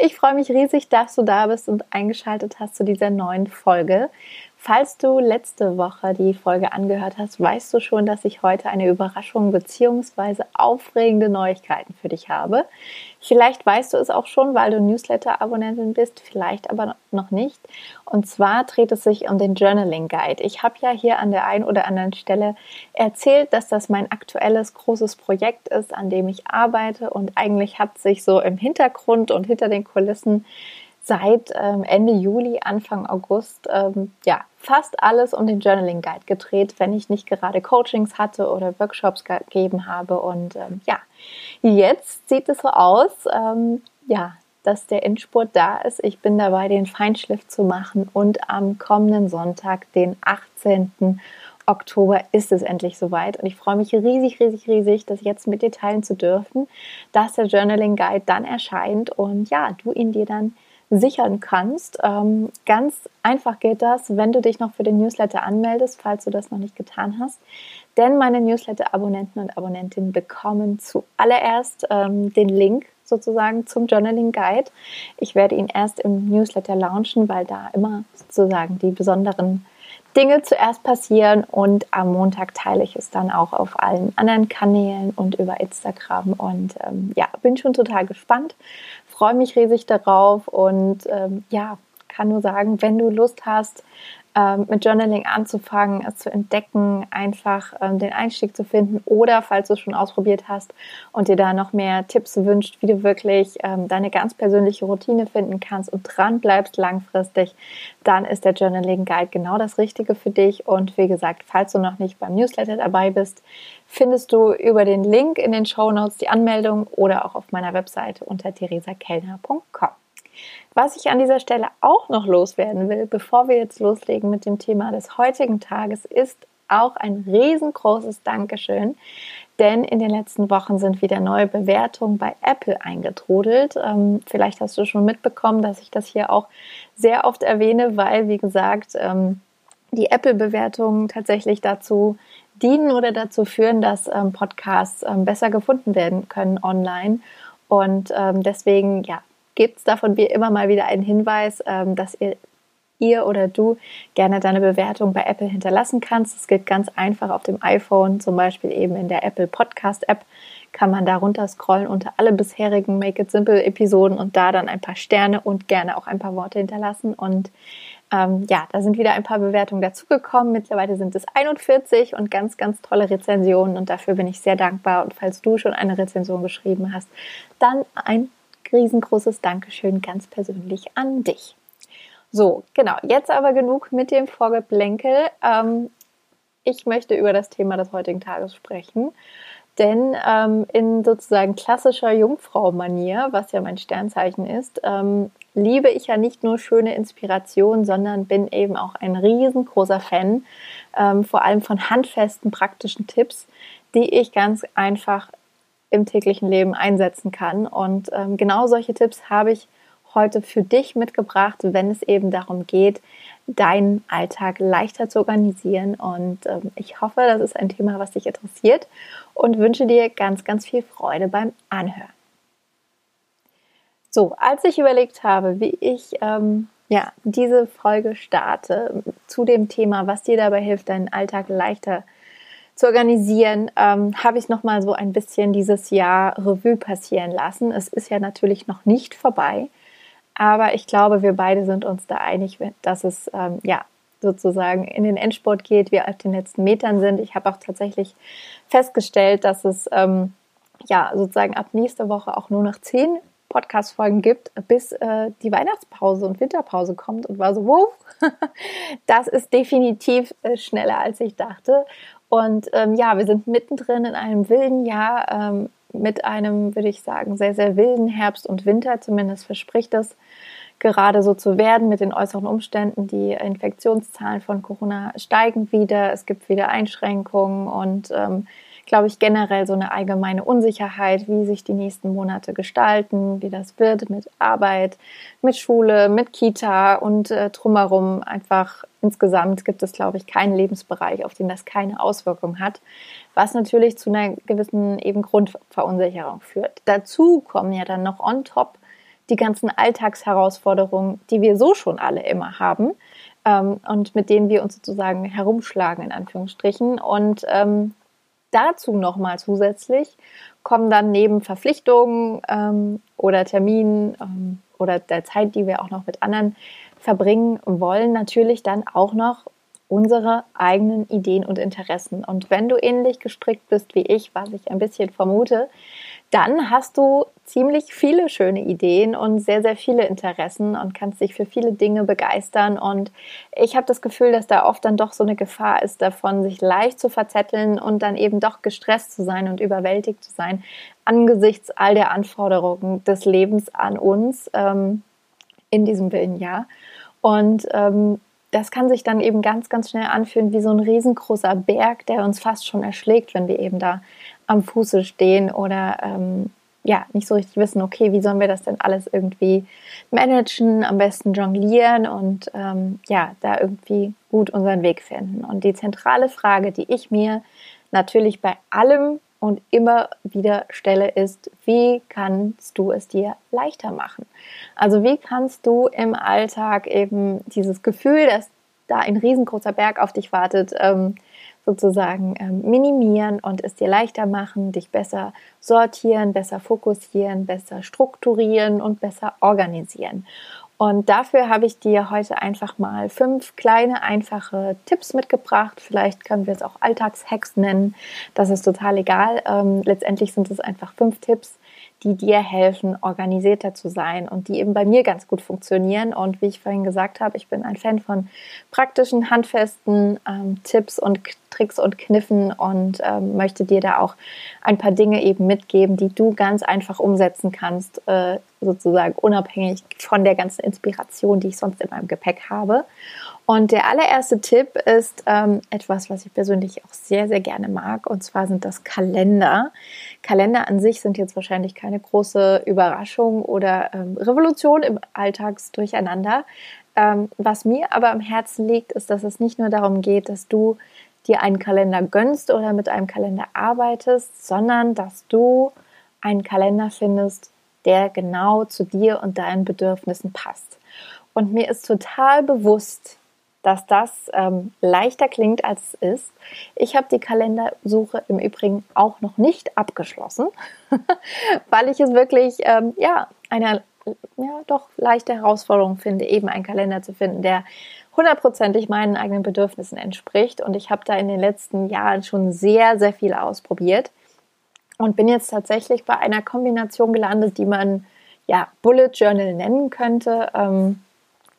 Ich freue mich riesig, dass du da bist und eingeschaltet hast zu dieser neuen Folge. Falls du letzte Woche die Folge angehört hast, weißt du schon, dass ich heute eine Überraschung bzw. aufregende Neuigkeiten für dich habe. Vielleicht weißt du es auch schon, weil du Newsletter-Abonnentin bist, vielleicht aber noch nicht. Und zwar dreht es sich um den Journaling Guide. Ich habe ja hier an der einen oder anderen Stelle erzählt, dass das mein aktuelles großes Projekt ist, an dem ich arbeite. Und eigentlich hat sich so im Hintergrund und hinter den Kulissen seit ähm, Ende Juli, Anfang August, ähm, ja, fast alles um den Journaling Guide gedreht, wenn ich nicht gerade Coachings hatte oder Workshops gegeben habe. Und ähm, ja, jetzt sieht es so aus, ähm, ja, dass der Endspurt da ist. Ich bin dabei, den Feinschliff zu machen und am kommenden Sonntag, den 18. Oktober ist es endlich soweit und ich freue mich riesig, riesig, riesig, das jetzt mit dir teilen zu dürfen, dass der Journaling Guide dann erscheint und ja, du ihn dir dann sichern kannst. Ähm, ganz einfach geht das, wenn du dich noch für den Newsletter anmeldest, falls du das noch nicht getan hast. Denn meine Newsletter-Abonnenten und Abonnentinnen bekommen zuallererst ähm, den Link sozusagen zum Journaling Guide. Ich werde ihn erst im Newsletter launchen, weil da immer sozusagen die besonderen Dinge zuerst passieren und am Montag teile ich es dann auch auf allen anderen Kanälen und über Instagram und ähm, ja, bin schon total gespannt, freue mich riesig darauf und ähm, ja, kann nur sagen, wenn du Lust hast, ähm, mit Journaling anzufangen, es zu entdecken, einfach ähm, den Einstieg zu finden oder falls du es schon ausprobiert hast und dir da noch mehr Tipps wünscht, wie du wirklich ähm, deine ganz persönliche Routine finden kannst und dran bleibst langfristig, dann ist der Journaling Guide genau das Richtige für dich. Und wie gesagt, falls du noch nicht beim Newsletter dabei bist, findest du über den Link in den Show Notes die Anmeldung oder auch auf meiner Webseite unter theresakellner.com. Was ich an dieser Stelle auch noch loswerden will, bevor wir jetzt loslegen mit dem Thema des heutigen Tages, ist auch ein riesengroßes Dankeschön, denn in den letzten Wochen sind wieder neue Bewertungen bei Apple eingetrudelt. Ähm, vielleicht hast du schon mitbekommen, dass ich das hier auch sehr oft erwähne, weil, wie gesagt, ähm, die Apple-Bewertungen tatsächlich dazu dienen oder dazu führen, dass ähm, Podcasts ähm, besser gefunden werden können online. Und ähm, deswegen, ja, gibt es da von immer mal wieder einen Hinweis, ähm, dass ihr, ihr oder du gerne deine Bewertung bei Apple hinterlassen kannst. Es geht ganz einfach auf dem iPhone, zum Beispiel eben in der Apple Podcast App kann man da runter scrollen unter alle bisherigen Make It Simple Episoden und da dann ein paar Sterne und gerne auch ein paar Worte hinterlassen. Und ähm, ja, da sind wieder ein paar Bewertungen dazugekommen. Mittlerweile sind es 41 und ganz, ganz tolle Rezensionen und dafür bin ich sehr dankbar. Und falls du schon eine Rezension geschrieben hast, dann ein riesengroßes Dankeschön ganz persönlich an dich. So, genau, jetzt aber genug mit dem Vorgeplänkel. Ähm, ich möchte über das Thema des heutigen Tages sprechen. Denn ähm, in sozusagen klassischer Jungfrau-Manier, was ja mein Sternzeichen ist, ähm, liebe ich ja nicht nur schöne Inspiration, sondern bin eben auch ein riesengroßer Fan, ähm, vor allem von handfesten, praktischen Tipps, die ich ganz einfach im täglichen Leben einsetzen kann. Und ähm, genau solche Tipps habe ich heute für dich mitgebracht, wenn es eben darum geht, deinen Alltag leichter zu organisieren. Und ähm, ich hoffe, das ist ein Thema, was dich interessiert und wünsche dir ganz, ganz viel Freude beim Anhören. So, als ich überlegt habe, wie ich ähm, ja, diese Folge starte zu dem Thema, was dir dabei hilft, deinen Alltag leichter zu zu organisieren, ähm, habe ich noch mal so ein bisschen dieses Jahr Revue passieren lassen. Es ist ja natürlich noch nicht vorbei, aber ich glaube, wir beide sind uns da einig, dass es ähm, ja sozusagen in den Endsport geht, wir auf den letzten Metern sind. Ich habe auch tatsächlich festgestellt, dass es ähm, ja sozusagen ab nächster Woche auch nur noch zehn Podcast-Folgen gibt, bis äh, die Weihnachtspause und Winterpause kommt und war so, wow, das ist definitiv äh, schneller als ich dachte. Und ähm, ja, wir sind mittendrin in einem wilden Jahr. Ähm, mit einem, würde ich sagen, sehr, sehr wilden Herbst und Winter, zumindest verspricht es gerade so zu werden mit den äußeren Umständen. Die Infektionszahlen von Corona steigen wieder, es gibt wieder Einschränkungen und ähm, glaube ich, generell so eine allgemeine Unsicherheit, wie sich die nächsten Monate gestalten, wie das wird mit Arbeit, mit Schule, mit Kita und äh, drumherum. Einfach insgesamt gibt es, glaube ich, keinen Lebensbereich, auf den das keine Auswirkung hat, was natürlich zu einer gewissen eben Grundverunsicherung führt. Dazu kommen ja dann noch on top die ganzen Alltagsherausforderungen, die wir so schon alle immer haben ähm, und mit denen wir uns sozusagen herumschlagen, in Anführungsstrichen. Und ähm, dazu nochmal zusätzlich kommen dann neben Verpflichtungen ähm, oder Terminen ähm, oder der Zeit, die wir auch noch mit anderen verbringen wollen, natürlich dann auch noch unsere eigenen Ideen und Interessen. Und wenn du ähnlich gestrickt bist wie ich, was ich ein bisschen vermute, dann hast du ziemlich viele schöne Ideen und sehr, sehr viele Interessen und kannst dich für viele Dinge begeistern. Und ich habe das Gefühl, dass da oft dann doch so eine Gefahr ist davon, sich leicht zu verzetteln und dann eben doch gestresst zu sein und überwältigt zu sein angesichts all der Anforderungen des Lebens an uns ähm, in diesem Willenjahr. Und ähm, das kann sich dann eben ganz, ganz schnell anfühlen wie so ein riesengroßer Berg, der uns fast schon erschlägt, wenn wir eben da am Fuße stehen oder ähm, ja, nicht so richtig wissen, okay, wie sollen wir das denn alles irgendwie managen, am besten jonglieren und ähm, ja, da irgendwie gut unseren Weg finden. Und die zentrale Frage, die ich mir natürlich bei allem und immer wieder stelle, ist, wie kannst du es dir leichter machen? Also wie kannst du im Alltag eben dieses Gefühl, dass da ein riesengroßer Berg auf dich wartet, ähm, sozusagen ähm, minimieren und es dir leichter machen, dich besser sortieren, besser fokussieren, besser strukturieren und besser organisieren. Und dafür habe ich dir heute einfach mal fünf kleine, einfache Tipps mitgebracht. Vielleicht können wir es auch Alltagshacks nennen. Das ist total egal. Ähm, letztendlich sind es einfach fünf Tipps, die dir helfen, organisierter zu sein und die eben bei mir ganz gut funktionieren. Und wie ich vorhin gesagt habe, ich bin ein Fan von praktischen, handfesten ähm, Tipps und Tricks und Kniffen und ähm, möchte dir da auch ein paar Dinge eben mitgeben, die du ganz einfach umsetzen kannst, äh, sozusagen unabhängig von der ganzen Inspiration, die ich sonst in meinem Gepäck habe. Und der allererste Tipp ist ähm, etwas, was ich persönlich auch sehr, sehr gerne mag. Und zwar sind das Kalender. Kalender an sich sind jetzt wahrscheinlich keine große Überraschung oder ähm, Revolution im Alltagsdurcheinander. Ähm, was mir aber am Herzen liegt, ist, dass es nicht nur darum geht, dass du dir einen Kalender gönnst oder mit einem Kalender arbeitest, sondern dass du einen Kalender findest, der genau zu dir und deinen Bedürfnissen passt. Und mir ist total bewusst, dass das ähm, leichter klingt, als es ist. Ich habe die Kalendersuche im Übrigen auch noch nicht abgeschlossen, weil ich es wirklich, ähm, ja, eine ja, doch leichte Herausforderung finde, eben einen Kalender zu finden, der hundertprozentig meinen eigenen Bedürfnissen entspricht. Und ich habe da in den letzten Jahren schon sehr, sehr viel ausprobiert und bin jetzt tatsächlich bei einer Kombination gelandet, die man ja Bullet Journal nennen könnte. Ähm,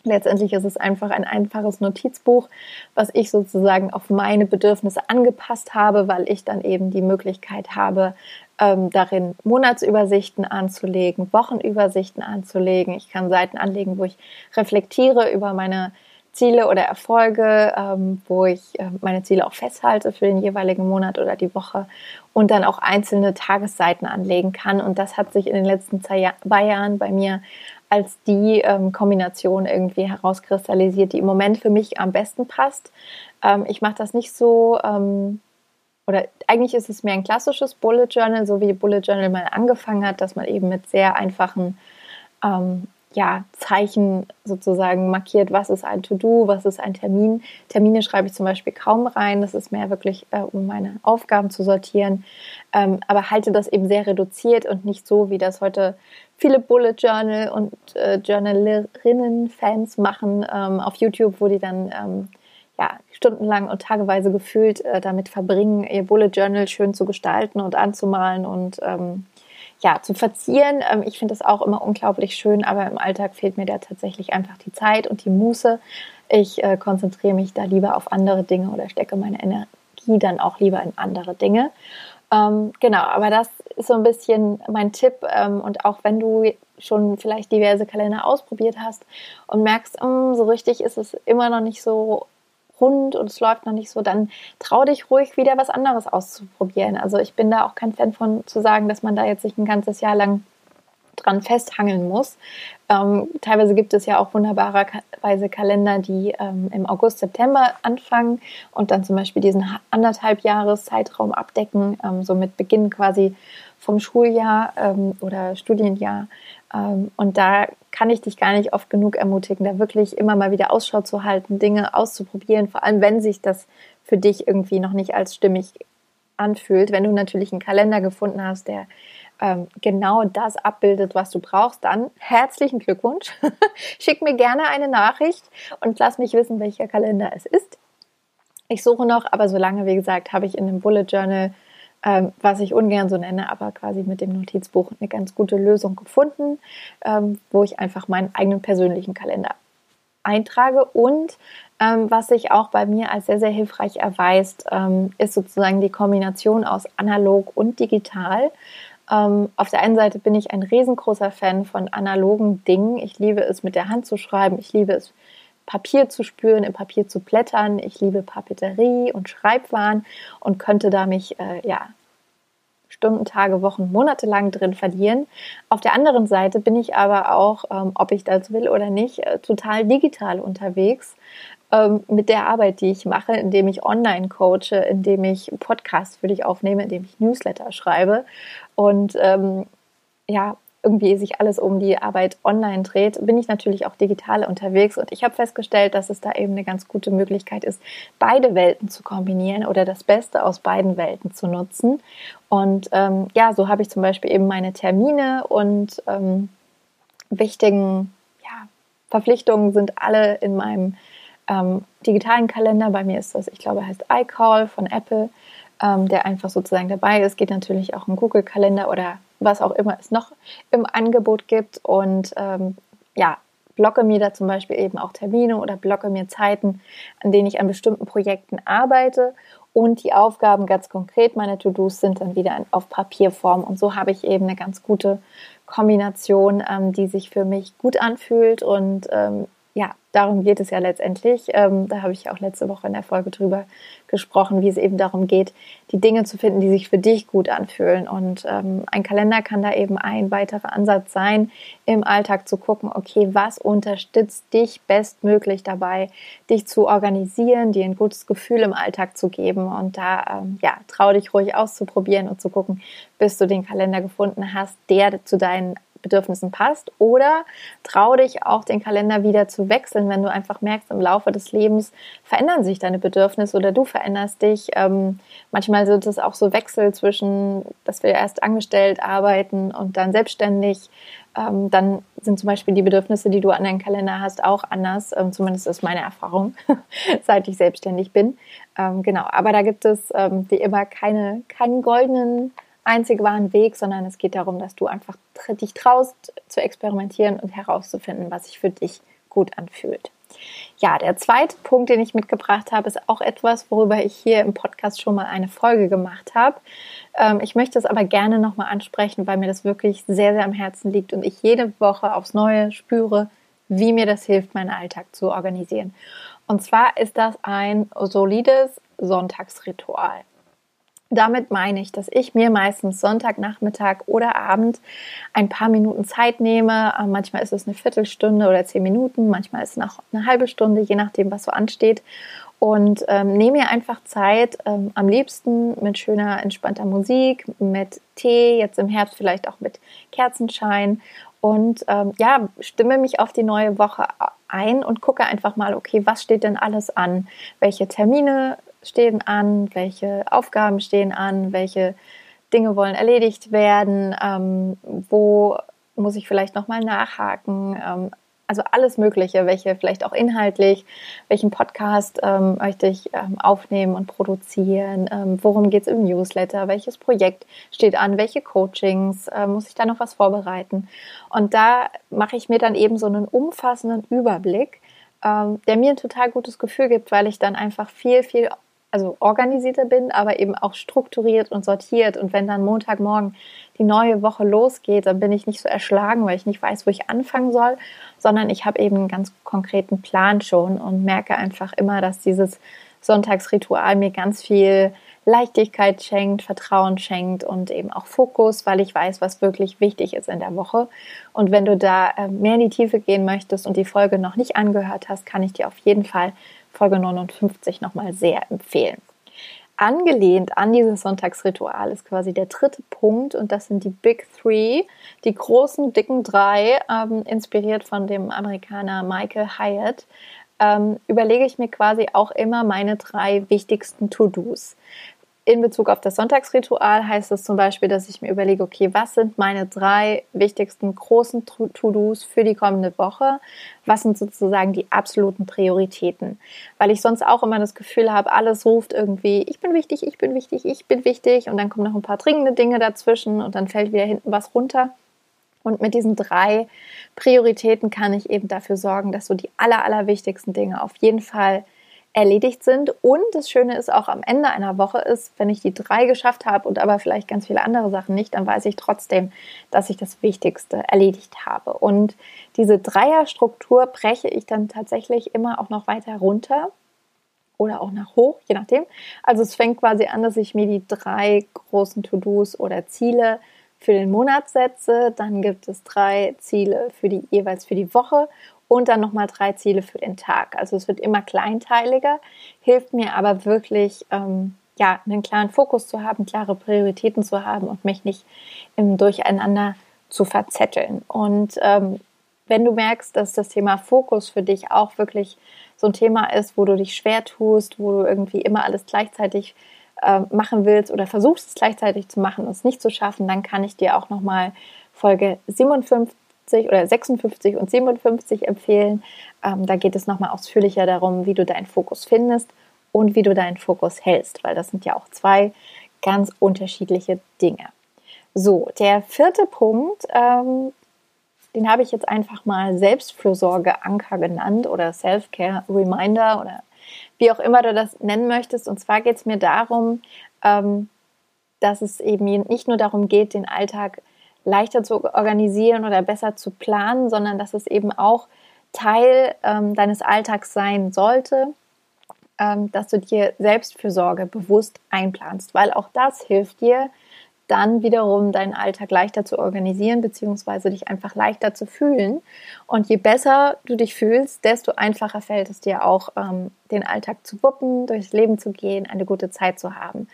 Letztendlich ist es einfach ein einfaches Notizbuch, was ich sozusagen auf meine Bedürfnisse angepasst habe, weil ich dann eben die Möglichkeit habe, ähm, darin Monatsübersichten anzulegen, Wochenübersichten anzulegen. Ich kann Seiten anlegen, wo ich reflektiere über meine Ziele oder Erfolge, ähm, wo ich äh, meine Ziele auch festhalte für den jeweiligen Monat oder die Woche und dann auch einzelne Tagesseiten anlegen kann. Und das hat sich in den letzten zwei, Jahren bei mir als die ähm, Kombination irgendwie herauskristallisiert, die im Moment für mich am besten passt. Ähm, ich mache das nicht so, ähm, oder eigentlich ist es mehr ein klassisches Bullet Journal, so wie Bullet Journal mal angefangen hat, dass man eben mit sehr einfachen ähm, ja, Zeichen sozusagen markiert, was ist ein To-Do, was ist ein Termin. Termine schreibe ich zum Beispiel kaum rein, das ist mehr wirklich, äh, um meine Aufgaben zu sortieren, ähm, aber halte das eben sehr reduziert und nicht so, wie das heute viele Bullet Journal und äh, Journalerinnen-Fans machen ähm, auf YouTube, wo die dann ähm, ja, stundenlang und tageweise gefühlt äh, damit verbringen, ihr Bullet Journal schön zu gestalten und anzumalen und ähm, ja, zu verzieren. Ähm, ich finde das auch immer unglaublich schön, aber im Alltag fehlt mir da tatsächlich einfach die Zeit und die Muße. Ich äh, konzentriere mich da lieber auf andere Dinge oder stecke meine Energie dann auch lieber in andere Dinge. Ähm, genau, aber das ist so ein bisschen mein Tipp. Ähm, und auch wenn du schon vielleicht diverse Kalender ausprobiert hast und merkst, mm, so richtig ist es immer noch nicht so rund und es läuft noch nicht so, dann trau dich ruhig wieder was anderes auszuprobieren. Also ich bin da auch kein Fan von zu sagen, dass man da jetzt sich ein ganzes Jahr lang dran festhangeln muss. Ähm, teilweise gibt es ja auch wunderbarerweise Kalender, die ähm, im August, September anfangen und dann zum Beispiel diesen anderthalb Jahres Zeitraum abdecken, ähm, so mit Beginn quasi vom Schuljahr ähm, oder Studienjahr. Ähm, und da kann ich dich gar nicht oft genug ermutigen, da wirklich immer mal wieder Ausschau zu halten, Dinge auszuprobieren, vor allem wenn sich das für dich irgendwie noch nicht als stimmig anfühlt. Wenn du natürlich einen Kalender gefunden hast, der ähm, genau das abbildet, was du brauchst, dann herzlichen Glückwunsch. Schick mir gerne eine Nachricht und lass mich wissen, welcher Kalender es ist. Ich suche noch, aber solange, wie gesagt, habe ich in dem Bullet Journal, ähm, was ich ungern so nenne, aber quasi mit dem Notizbuch eine ganz gute Lösung gefunden, ähm, wo ich einfach meinen eigenen persönlichen Kalender eintrage und ähm, was sich auch bei mir als sehr, sehr hilfreich erweist, ähm, ist sozusagen die Kombination aus analog und digital. Ähm, auf der einen Seite bin ich ein riesengroßer Fan von analogen Dingen. Ich liebe es, mit der Hand zu schreiben. Ich liebe es, Papier zu spüren, im Papier zu blättern. Ich liebe Papeterie und Schreibwaren und könnte da mich äh, ja, Stunden, Tage, Wochen, Monate lang drin verlieren. Auf der anderen Seite bin ich aber auch, ähm, ob ich das will oder nicht, äh, total digital unterwegs ähm, mit der Arbeit, die ich mache, indem ich online coache, indem ich Podcasts für dich aufnehme, indem ich Newsletter schreibe und ähm, ja, irgendwie sich alles um die Arbeit online dreht, bin ich natürlich auch digital unterwegs und ich habe festgestellt, dass es da eben eine ganz gute Möglichkeit ist, beide Welten zu kombinieren oder das Beste aus beiden Welten zu nutzen. Und ähm, ja, so habe ich zum Beispiel eben meine Termine und ähm, wichtigen ja, Verpflichtungen sind alle in meinem ähm, digitalen Kalender. Bei mir ist das, ich glaube, heißt iCall von Apple, ähm, der einfach sozusagen dabei ist. Geht natürlich auch ein Google-Kalender oder was auch immer es noch im Angebot gibt. Und ähm, ja, blocke mir da zum Beispiel eben auch Termine oder blocke mir Zeiten, an denen ich an bestimmten Projekten arbeite. Und die Aufgaben ganz konkret, meine To-Dos sind dann wieder auf Papierform. Und so habe ich eben eine ganz gute Kombination, ähm, die sich für mich gut anfühlt und ähm, ja, darum geht es ja letztendlich. Ähm, da habe ich auch letzte Woche in der Folge drüber gesprochen, wie es eben darum geht, die Dinge zu finden, die sich für dich gut anfühlen. Und ähm, ein Kalender kann da eben ein weiterer Ansatz sein, im Alltag zu gucken, okay, was unterstützt dich bestmöglich dabei, dich zu organisieren, dir ein gutes Gefühl im Alltag zu geben. Und da, ähm, ja, trau dich ruhig auszuprobieren und zu gucken, bis du den Kalender gefunden hast, der zu deinen Bedürfnissen passt. Oder trau dich auch den Kalender wieder zu wechseln, wenn du einfach merkst, im Laufe des Lebens verändern sich deine Bedürfnisse oder du veränderst dich. Ähm, manchmal sind es auch so Wechsel zwischen, dass wir erst angestellt arbeiten und dann selbstständig. Ähm, dann sind zum Beispiel die Bedürfnisse, die du an deinem Kalender hast, auch anders. Ähm, zumindest ist meine Erfahrung, seit ich selbstständig bin. Ähm, genau, aber da gibt es ähm, wie immer keine, keinen goldenen einzig wahren Weg, sondern es geht darum, dass du einfach dich traust zu experimentieren und herauszufinden, was sich für dich gut anfühlt. Ja, der zweite Punkt, den ich mitgebracht habe, ist auch etwas, worüber ich hier im Podcast schon mal eine Folge gemacht habe. Ähm, ich möchte es aber gerne nochmal ansprechen, weil mir das wirklich sehr, sehr am Herzen liegt und ich jede Woche aufs Neue spüre, wie mir das hilft, meinen Alltag zu organisieren. Und zwar ist das ein solides Sonntagsritual. Damit meine ich, dass ich mir meistens Sonntagnachmittag oder Abend ein paar Minuten Zeit nehme. Ähm, manchmal ist es eine Viertelstunde oder zehn Minuten, manchmal ist es noch eine halbe Stunde, je nachdem, was so ansteht. Und ähm, nehme mir einfach Zeit, ähm, am liebsten mit schöner, entspannter Musik, mit Tee, jetzt im Herbst vielleicht auch mit Kerzenschein. Und ähm, ja, stimme mich auf die neue Woche ein und gucke einfach mal, okay, was steht denn alles an? Welche Termine stehen an, welche Aufgaben stehen an, welche Dinge wollen erledigt werden, ähm, wo muss ich vielleicht nochmal nachhaken. Ähm, also alles Mögliche, welche vielleicht auch inhaltlich, welchen Podcast ähm, möchte ich ähm, aufnehmen und produzieren, ähm, worum geht es im Newsletter, welches Projekt steht an, welche Coachings, äh, muss ich da noch was vorbereiten. Und da mache ich mir dann eben so einen umfassenden Überblick, ähm, der mir ein total gutes Gefühl gibt, weil ich dann einfach viel, viel also organisierter bin, aber eben auch strukturiert und sortiert. Und wenn dann Montagmorgen die neue Woche losgeht, dann bin ich nicht so erschlagen, weil ich nicht weiß, wo ich anfangen soll, sondern ich habe eben einen ganz konkreten Plan schon und merke einfach immer, dass dieses Sonntagsritual mir ganz viel Leichtigkeit schenkt, Vertrauen schenkt und eben auch Fokus, weil ich weiß, was wirklich wichtig ist in der Woche. Und wenn du da äh, mehr in die Tiefe gehen möchtest und die Folge noch nicht angehört hast, kann ich dir auf jeden Fall Folge 59 nochmal sehr empfehlen. Angelehnt an dieses Sonntagsritual ist quasi der dritte Punkt und das sind die Big Three, die großen, dicken drei, ähm, inspiriert von dem Amerikaner Michael Hyatt ähm, überlege ich mir quasi auch immer meine drei wichtigsten To-Dos. In Bezug auf das Sonntagsritual heißt es zum Beispiel, dass ich mir überlege, okay, was sind meine drei wichtigsten großen To-Dos für die kommende Woche? Was sind sozusagen die absoluten Prioritäten? Weil ich sonst auch immer das Gefühl habe, alles ruft irgendwie, ich bin wichtig, ich bin wichtig, ich bin wichtig und dann kommen noch ein paar dringende Dinge dazwischen und dann fällt wieder hinten was runter. Und mit diesen drei Prioritäten kann ich eben dafür sorgen, dass so die aller, allerwichtigsten Dinge auf jeden Fall erledigt sind. Und das Schöne ist auch am Ende einer Woche ist, wenn ich die drei geschafft habe und aber vielleicht ganz viele andere Sachen nicht, dann weiß ich trotzdem, dass ich das Wichtigste erledigt habe. Und diese Dreierstruktur breche ich dann tatsächlich immer auch noch weiter runter oder auch nach hoch, je nachdem. Also es fängt quasi an, dass ich mir die drei großen To-Dos oder Ziele für den Monat setze. Dann gibt es drei Ziele für die jeweils für die Woche und dann nochmal drei Ziele für den Tag. Also es wird immer kleinteiliger, hilft mir aber wirklich, ähm, ja, einen klaren Fokus zu haben, klare Prioritäten zu haben und mich nicht im Durcheinander zu verzetteln. Und ähm, wenn du merkst, dass das Thema Fokus für dich auch wirklich so ein Thema ist, wo du dich schwer tust, wo du irgendwie immer alles gleichzeitig äh, machen willst oder versuchst es gleichzeitig zu machen und es nicht zu schaffen, dann kann ich dir auch nochmal Folge 57 oder 56 und 57 empfehlen. Ähm, da geht es nochmal ausführlicher darum, wie du deinen Fokus findest und wie du deinen Fokus hältst, weil das sind ja auch zwei ganz unterschiedliche Dinge. So, der vierte Punkt, ähm, den habe ich jetzt einfach mal Selbstfürsorge-Anker genannt oder Self-Care-Reminder oder wie auch immer du das nennen möchtest. Und zwar geht es mir darum, ähm, dass es eben nicht nur darum geht, den Alltag leichter zu organisieren oder besser zu planen, sondern dass es eben auch Teil ähm, deines Alltags sein sollte, ähm, dass du dir Selbstfürsorge bewusst einplanst, weil auch das hilft dir, dann wiederum deinen Alltag leichter zu organisieren, beziehungsweise dich einfach leichter zu fühlen. Und je besser du dich fühlst, desto einfacher fällt es dir auch, ähm, den Alltag zu wuppen, durchs Leben zu gehen, eine gute Zeit zu haben.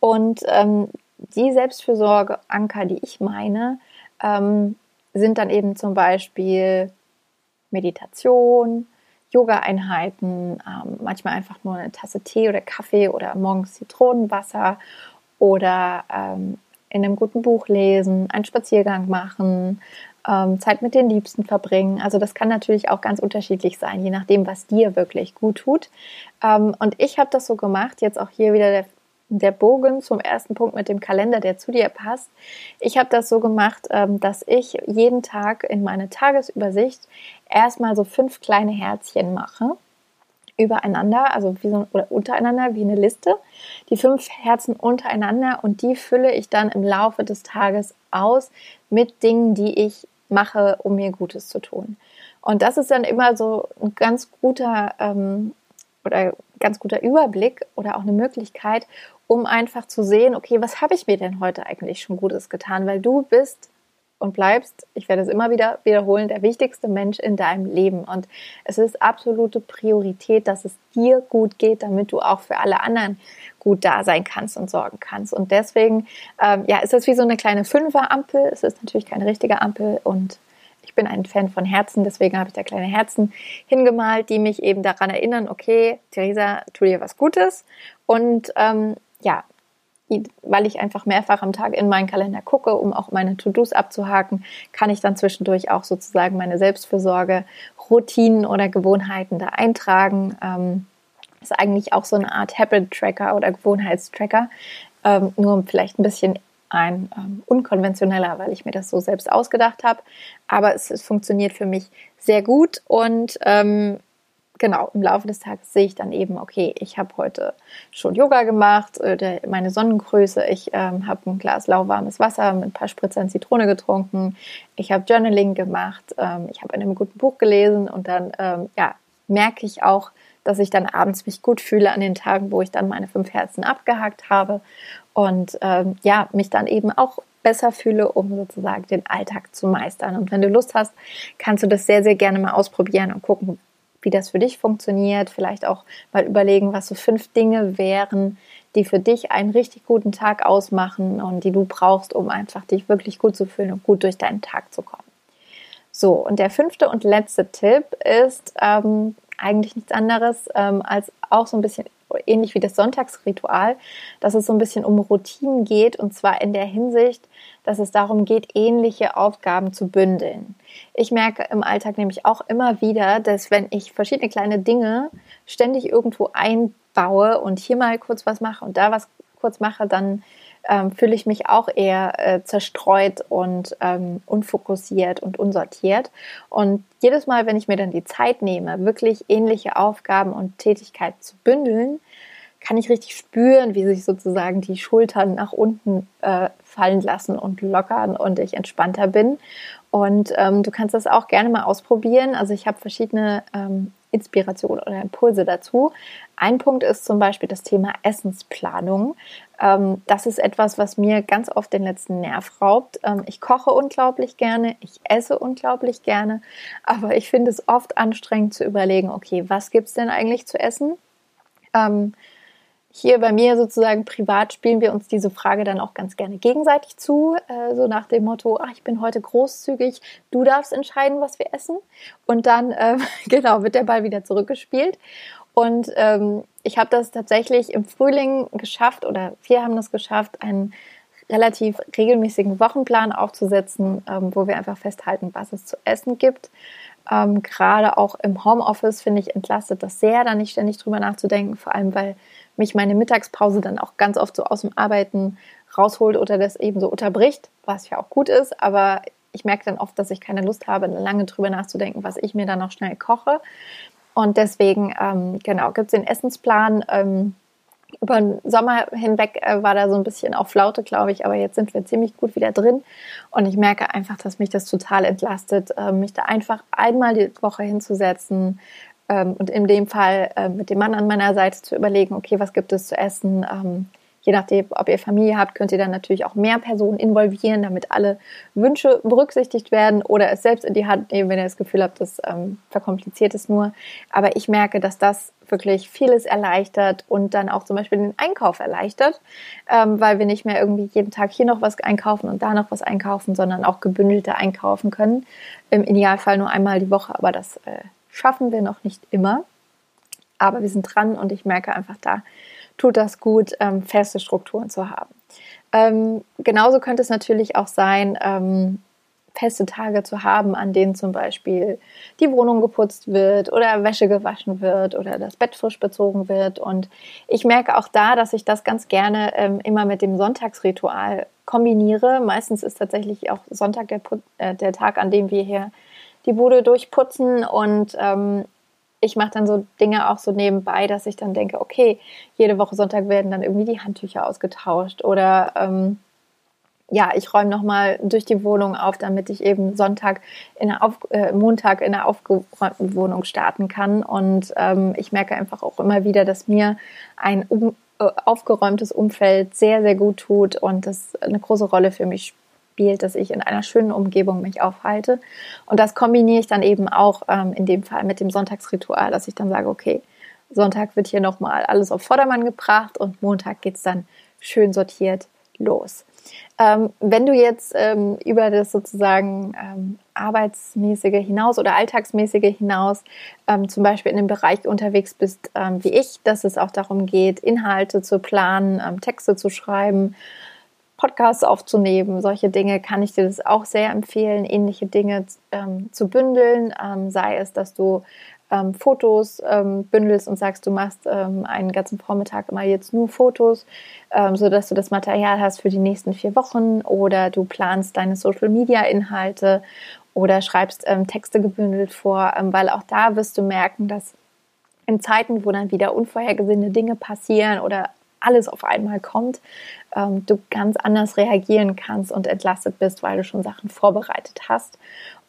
Und ähm, die Selbstfürsorge-Anker, die ich meine, ähm, sind dann eben zum Beispiel Meditation, Yoga-Einheiten, ähm, manchmal einfach nur eine Tasse Tee oder Kaffee oder morgens Zitronenwasser oder ähm, in einem guten Buch lesen, einen Spaziergang machen, ähm, Zeit mit den Liebsten verbringen. Also das kann natürlich auch ganz unterschiedlich sein, je nachdem, was dir wirklich gut tut. Ähm, und ich habe das so gemacht, jetzt auch hier wieder der, der Bogen zum ersten Punkt mit dem Kalender, der zu dir passt. Ich habe das so gemacht, ähm, dass ich jeden Tag in meine Tagesübersicht erstmal so fünf kleine Herzchen mache übereinander, also wie so, oder untereinander, wie eine Liste. Die fünf Herzen untereinander und die fülle ich dann im Laufe des Tages aus mit Dingen, die ich mache, um mir Gutes zu tun. Und das ist dann immer so ein ganz guter ähm, oder ganz guter Überblick oder auch eine Möglichkeit, um einfach zu sehen, okay, was habe ich mir denn heute eigentlich schon Gutes getan? Weil du bist und bleibst, ich werde es immer wieder wiederholen, der wichtigste Mensch in deinem Leben. Und es ist absolute Priorität, dass es dir gut geht, damit du auch für alle anderen gut da sein kannst und sorgen kannst. Und deswegen, ähm, ja, ist das wie so eine kleine Fünfer-Ampel. Es ist natürlich keine richtige Ampel und ich bin ein Fan von Herzen, deswegen habe ich da kleine Herzen hingemalt, die mich eben daran erinnern, okay, Theresa, tu dir was Gutes. Und ähm, ja, weil ich einfach mehrfach am Tag in meinen Kalender gucke, um auch meine To-Dos abzuhaken, kann ich dann zwischendurch auch sozusagen meine Selbstfürsorge, Routinen oder Gewohnheiten da eintragen. Ähm, ist eigentlich auch so eine Art Habit-Tracker oder Gewohnheitstracker, ähm, nur vielleicht ein bisschen ein ähm, unkonventioneller, weil ich mir das so selbst ausgedacht habe. Aber es, es funktioniert für mich sehr gut und ähm, genau, im Laufe des Tages sehe ich dann eben, okay, ich habe heute schon Yoga gemacht, äh, meine Sonnengröße, ich ähm, habe ein Glas lauwarmes Wasser mit ein paar Spritzern Zitrone getrunken, ich habe Journaling gemacht, ähm, ich habe in einem guten Buch gelesen und dann ähm, ja, merke ich auch, dass ich dann abends mich gut fühle an den Tagen, wo ich dann meine fünf Herzen abgehakt habe und ähm, ja, mich dann eben auch besser fühle, um sozusagen den Alltag zu meistern. Und wenn du Lust hast, kannst du das sehr, sehr gerne mal ausprobieren und gucken, wie das für dich funktioniert. Vielleicht auch mal überlegen, was so fünf Dinge wären, die für dich einen richtig guten Tag ausmachen und die du brauchst, um einfach dich wirklich gut zu fühlen und gut durch deinen Tag zu kommen. So, und der fünfte und letzte Tipp ist ähm, eigentlich nichts anderes ähm, als auch so ein bisschen ähnlich wie das Sonntagsritual, dass es so ein bisschen um Routinen geht und zwar in der Hinsicht, dass es darum geht, ähnliche Aufgaben zu bündeln. Ich merke im Alltag nämlich auch immer wieder, dass wenn ich verschiedene kleine Dinge ständig irgendwo einbaue und hier mal kurz was mache und da was kurz mache, dann ähm, fühle ich mich auch eher äh, zerstreut und ähm, unfokussiert und unsortiert. Und jedes Mal, wenn ich mir dann die Zeit nehme, wirklich ähnliche Aufgaben und Tätigkeiten zu bündeln, kann ich richtig spüren, wie sich sozusagen die Schultern nach unten äh, fallen lassen und lockern und ich entspannter bin. Und ähm, du kannst das auch gerne mal ausprobieren. Also ich habe verschiedene ähm, Inspirationen oder Impulse dazu. Ein Punkt ist zum Beispiel das Thema Essensplanung. Ähm, das ist etwas, was mir ganz oft den letzten Nerv raubt. Ähm, ich koche unglaublich gerne, ich esse unglaublich gerne, aber ich finde es oft anstrengend zu überlegen, okay, was gibt es denn eigentlich zu essen? Ähm, hier bei mir sozusagen privat spielen wir uns diese Frage dann auch ganz gerne gegenseitig zu, äh, so nach dem Motto, ach, ich bin heute großzügig, du darfst entscheiden, was wir essen. Und dann, äh, genau, wird der Ball wieder zurückgespielt. Und ähm, ich habe das tatsächlich im Frühling geschafft oder wir haben das geschafft, einen relativ regelmäßigen Wochenplan aufzusetzen, ähm, wo wir einfach festhalten, was es zu essen gibt. Ähm, Gerade auch im Homeoffice finde ich entlastet das sehr, da nicht ständig drüber nachzudenken, vor allem weil mich meine Mittagspause dann auch ganz oft so aus dem Arbeiten rausholt oder das eben so unterbricht, was ja auch gut ist, aber ich merke dann oft, dass ich keine Lust habe, lange drüber nachzudenken, was ich mir dann noch schnell koche. Und deswegen, ähm, genau, gibt es den Essensplan. Ähm, über den Sommer hinweg äh, war da so ein bisschen auf Flaute, glaube ich, aber jetzt sind wir ziemlich gut wieder drin. Und ich merke einfach, dass mich das total entlastet, äh, mich da einfach einmal die Woche hinzusetzen, ähm, und in dem Fall äh, mit dem Mann an meiner Seite zu überlegen, okay, was gibt es zu essen? Ähm, je nachdem, ob ihr Familie habt, könnt ihr dann natürlich auch mehr Personen involvieren, damit alle Wünsche berücksichtigt werden oder es selbst in die Hand nehmen, wenn ihr das Gefühl habt, das ähm, verkompliziert es nur. Aber ich merke, dass das wirklich vieles erleichtert und dann auch zum Beispiel den Einkauf erleichtert, ähm, weil wir nicht mehr irgendwie jeden Tag hier noch was einkaufen und da noch was einkaufen, sondern auch gebündelte einkaufen können. Im Idealfall nur einmal die Woche, aber das äh, schaffen wir noch nicht immer. Aber wir sind dran und ich merke einfach, da tut das gut, ähm, feste Strukturen zu haben. Ähm, genauso könnte es natürlich auch sein, ähm, feste Tage zu haben, an denen zum Beispiel die Wohnung geputzt wird oder Wäsche gewaschen wird oder das Bett frisch bezogen wird. Und ich merke auch da, dass ich das ganz gerne ähm, immer mit dem Sonntagsritual kombiniere. Meistens ist tatsächlich auch Sonntag der, äh, der Tag, an dem wir hier die Bude durchputzen und ähm, ich mache dann so Dinge auch so nebenbei, dass ich dann denke, okay, jede Woche Sonntag werden dann irgendwie die Handtücher ausgetauscht oder ähm, ja, ich räume nochmal durch die Wohnung auf, damit ich eben Sonntag in auf, äh, Montag in der aufgeräumten Wohnung starten kann. Und ähm, ich merke einfach auch immer wieder, dass mir ein um, äh, aufgeräumtes Umfeld sehr, sehr gut tut und das eine große Rolle für mich spielt, dass ich in einer schönen Umgebung mich aufhalte. Und das kombiniere ich dann eben auch ähm, in dem Fall mit dem Sonntagsritual, dass ich dann sage, okay, Sonntag wird hier nochmal alles auf Vordermann gebracht und Montag geht es dann schön sortiert los. Ähm, wenn du jetzt ähm, über das sozusagen ähm, arbeitsmäßige hinaus oder alltagsmäßige hinaus ähm, zum Beispiel in dem Bereich unterwegs bist ähm, wie ich, dass es auch darum geht, Inhalte zu planen, ähm, Texte zu schreiben, Podcasts aufzunehmen, solche Dinge kann ich dir das auch sehr empfehlen, ähnliche Dinge ähm, zu bündeln, ähm, sei es, dass du ähm, Fotos ähm, bündelst und sagst, du machst ähm, einen ganzen Vormittag immer jetzt nur Fotos, ähm, so dass du das Material hast für die nächsten vier Wochen oder du planst deine Social Media Inhalte oder schreibst Texte gebündelt vor, weil auch da wirst du merken, dass in Zeiten, wo dann wieder unvorhergesehene Dinge passieren oder alles auf einmal kommt, ähm, du ganz anders reagieren kannst und entlastet bist, weil du schon Sachen vorbereitet hast.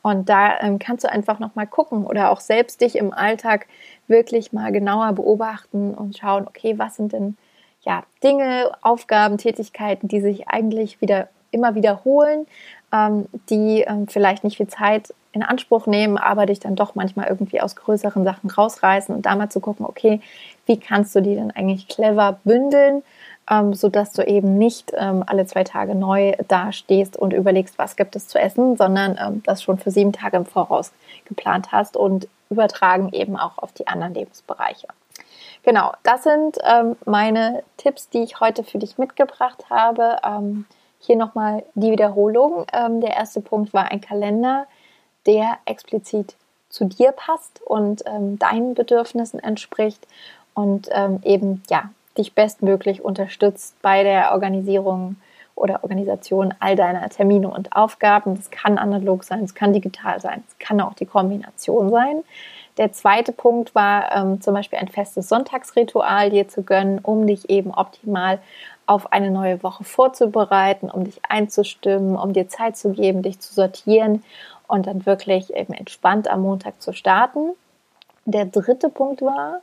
Und da ähm, kannst du einfach noch mal gucken oder auch selbst dich im Alltag wirklich mal genauer beobachten und schauen, okay, was sind denn ja Dinge, Aufgaben, Tätigkeiten, die sich eigentlich wieder immer wiederholen, ähm, die ähm, vielleicht nicht viel Zeit in Anspruch nehmen, aber dich dann doch manchmal irgendwie aus größeren Sachen rausreißen und da mal zu gucken, okay, wie kannst du die denn eigentlich clever bündeln, ähm, sodass du eben nicht ähm, alle zwei Tage neu dastehst und überlegst, was gibt es zu essen, sondern ähm, das schon für sieben Tage im Voraus geplant hast und übertragen eben auch auf die anderen Lebensbereiche. Genau, das sind ähm, meine Tipps, die ich heute für dich mitgebracht habe. Ähm, hier nochmal die Wiederholung. Ähm, der erste Punkt war ein Kalender, der explizit zu dir passt und ähm, deinen Bedürfnissen entspricht und ähm, eben ja dich bestmöglich unterstützt bei der Organisierung oder Organisation all deiner Termine und Aufgaben. Das kann analog sein, es kann digital sein, es kann auch die Kombination sein. Der zweite Punkt war ähm, zum Beispiel ein festes Sonntagsritual dir zu gönnen, um dich eben optimal auf eine neue Woche vorzubereiten, um dich einzustimmen, um dir Zeit zu geben, dich zu sortieren und dann wirklich eben entspannt am Montag zu starten. Der dritte Punkt war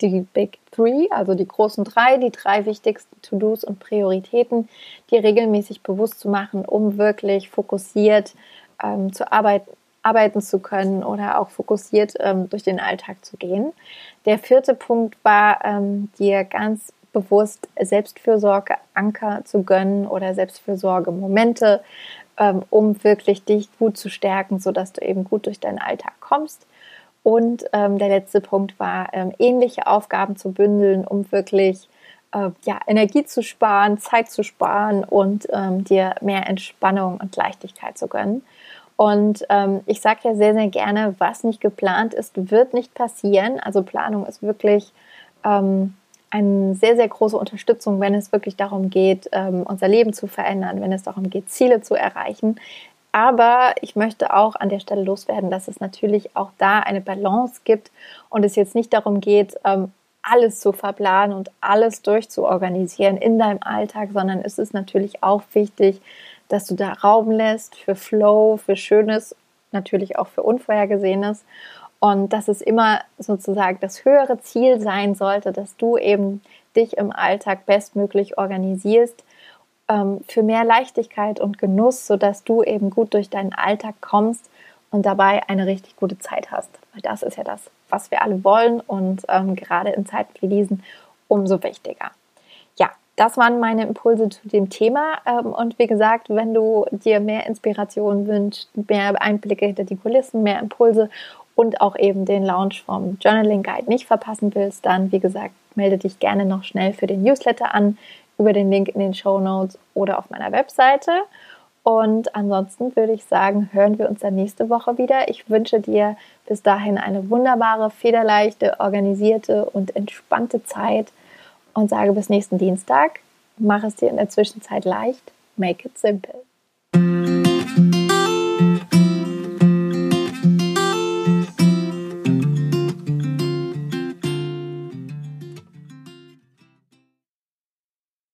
die Big Three, also die großen drei, die drei wichtigsten To-Dos und Prioritäten, die regelmäßig bewusst zu machen, um wirklich fokussiert ähm, zu arbeiten, arbeiten zu können oder auch fokussiert ähm, durch den Alltag zu gehen. Der vierte Punkt war, ähm, dir ganz bewusst Selbstfürsorge Anker zu gönnen oder Selbstfürsorge Momente, ähm, um wirklich dich gut zu stärken, sodass du eben gut durch deinen Alltag kommst. Und ähm, der letzte Punkt war, ähm, ähnliche Aufgaben zu bündeln, um wirklich äh, ja, Energie zu sparen, Zeit zu sparen und ähm, dir mehr Entspannung und Leichtigkeit zu gönnen. Und ähm, ich sage ja sehr, sehr gerne, was nicht geplant ist, wird nicht passieren. Also Planung ist wirklich ähm, eine sehr, sehr große Unterstützung, wenn es wirklich darum geht, ähm, unser Leben zu verändern, wenn es darum geht, Ziele zu erreichen. Aber ich möchte auch an der Stelle loswerden, dass es natürlich auch da eine Balance gibt und es jetzt nicht darum geht, ähm, alles zu verplanen und alles durchzuorganisieren in deinem Alltag, sondern es ist natürlich auch wichtig, dass du da Raum lässt für Flow, für Schönes, natürlich auch für Unvorhergesehenes. Und dass es immer sozusagen das höhere Ziel sein sollte, dass du eben dich im Alltag bestmöglich organisierst ähm, für mehr Leichtigkeit und Genuss, sodass du eben gut durch deinen Alltag kommst und dabei eine richtig gute Zeit hast. Weil das ist ja das, was wir alle wollen und ähm, gerade in Zeiten wie diesen umso wichtiger das waren meine Impulse zu dem Thema. Ähm, und wie gesagt, wenn du dir mehr Inspiration wünschst, mehr Einblicke hinter die Kulissen, mehr Impulse und auch eben den Launch vom Journaling Guide nicht verpassen willst, dann wie gesagt, melde dich gerne noch schnell für den Newsletter an über den Link in den Show Notes oder auf meiner Webseite. Und ansonsten würde ich sagen, hören wir uns dann nächste Woche wieder. Ich wünsche dir bis dahin eine wunderbare, federleichte, organisierte und entspannte Zeit und sage bis nächsten Dienstag. Mach es dir in der Zwischenzeit leicht. Make it simple.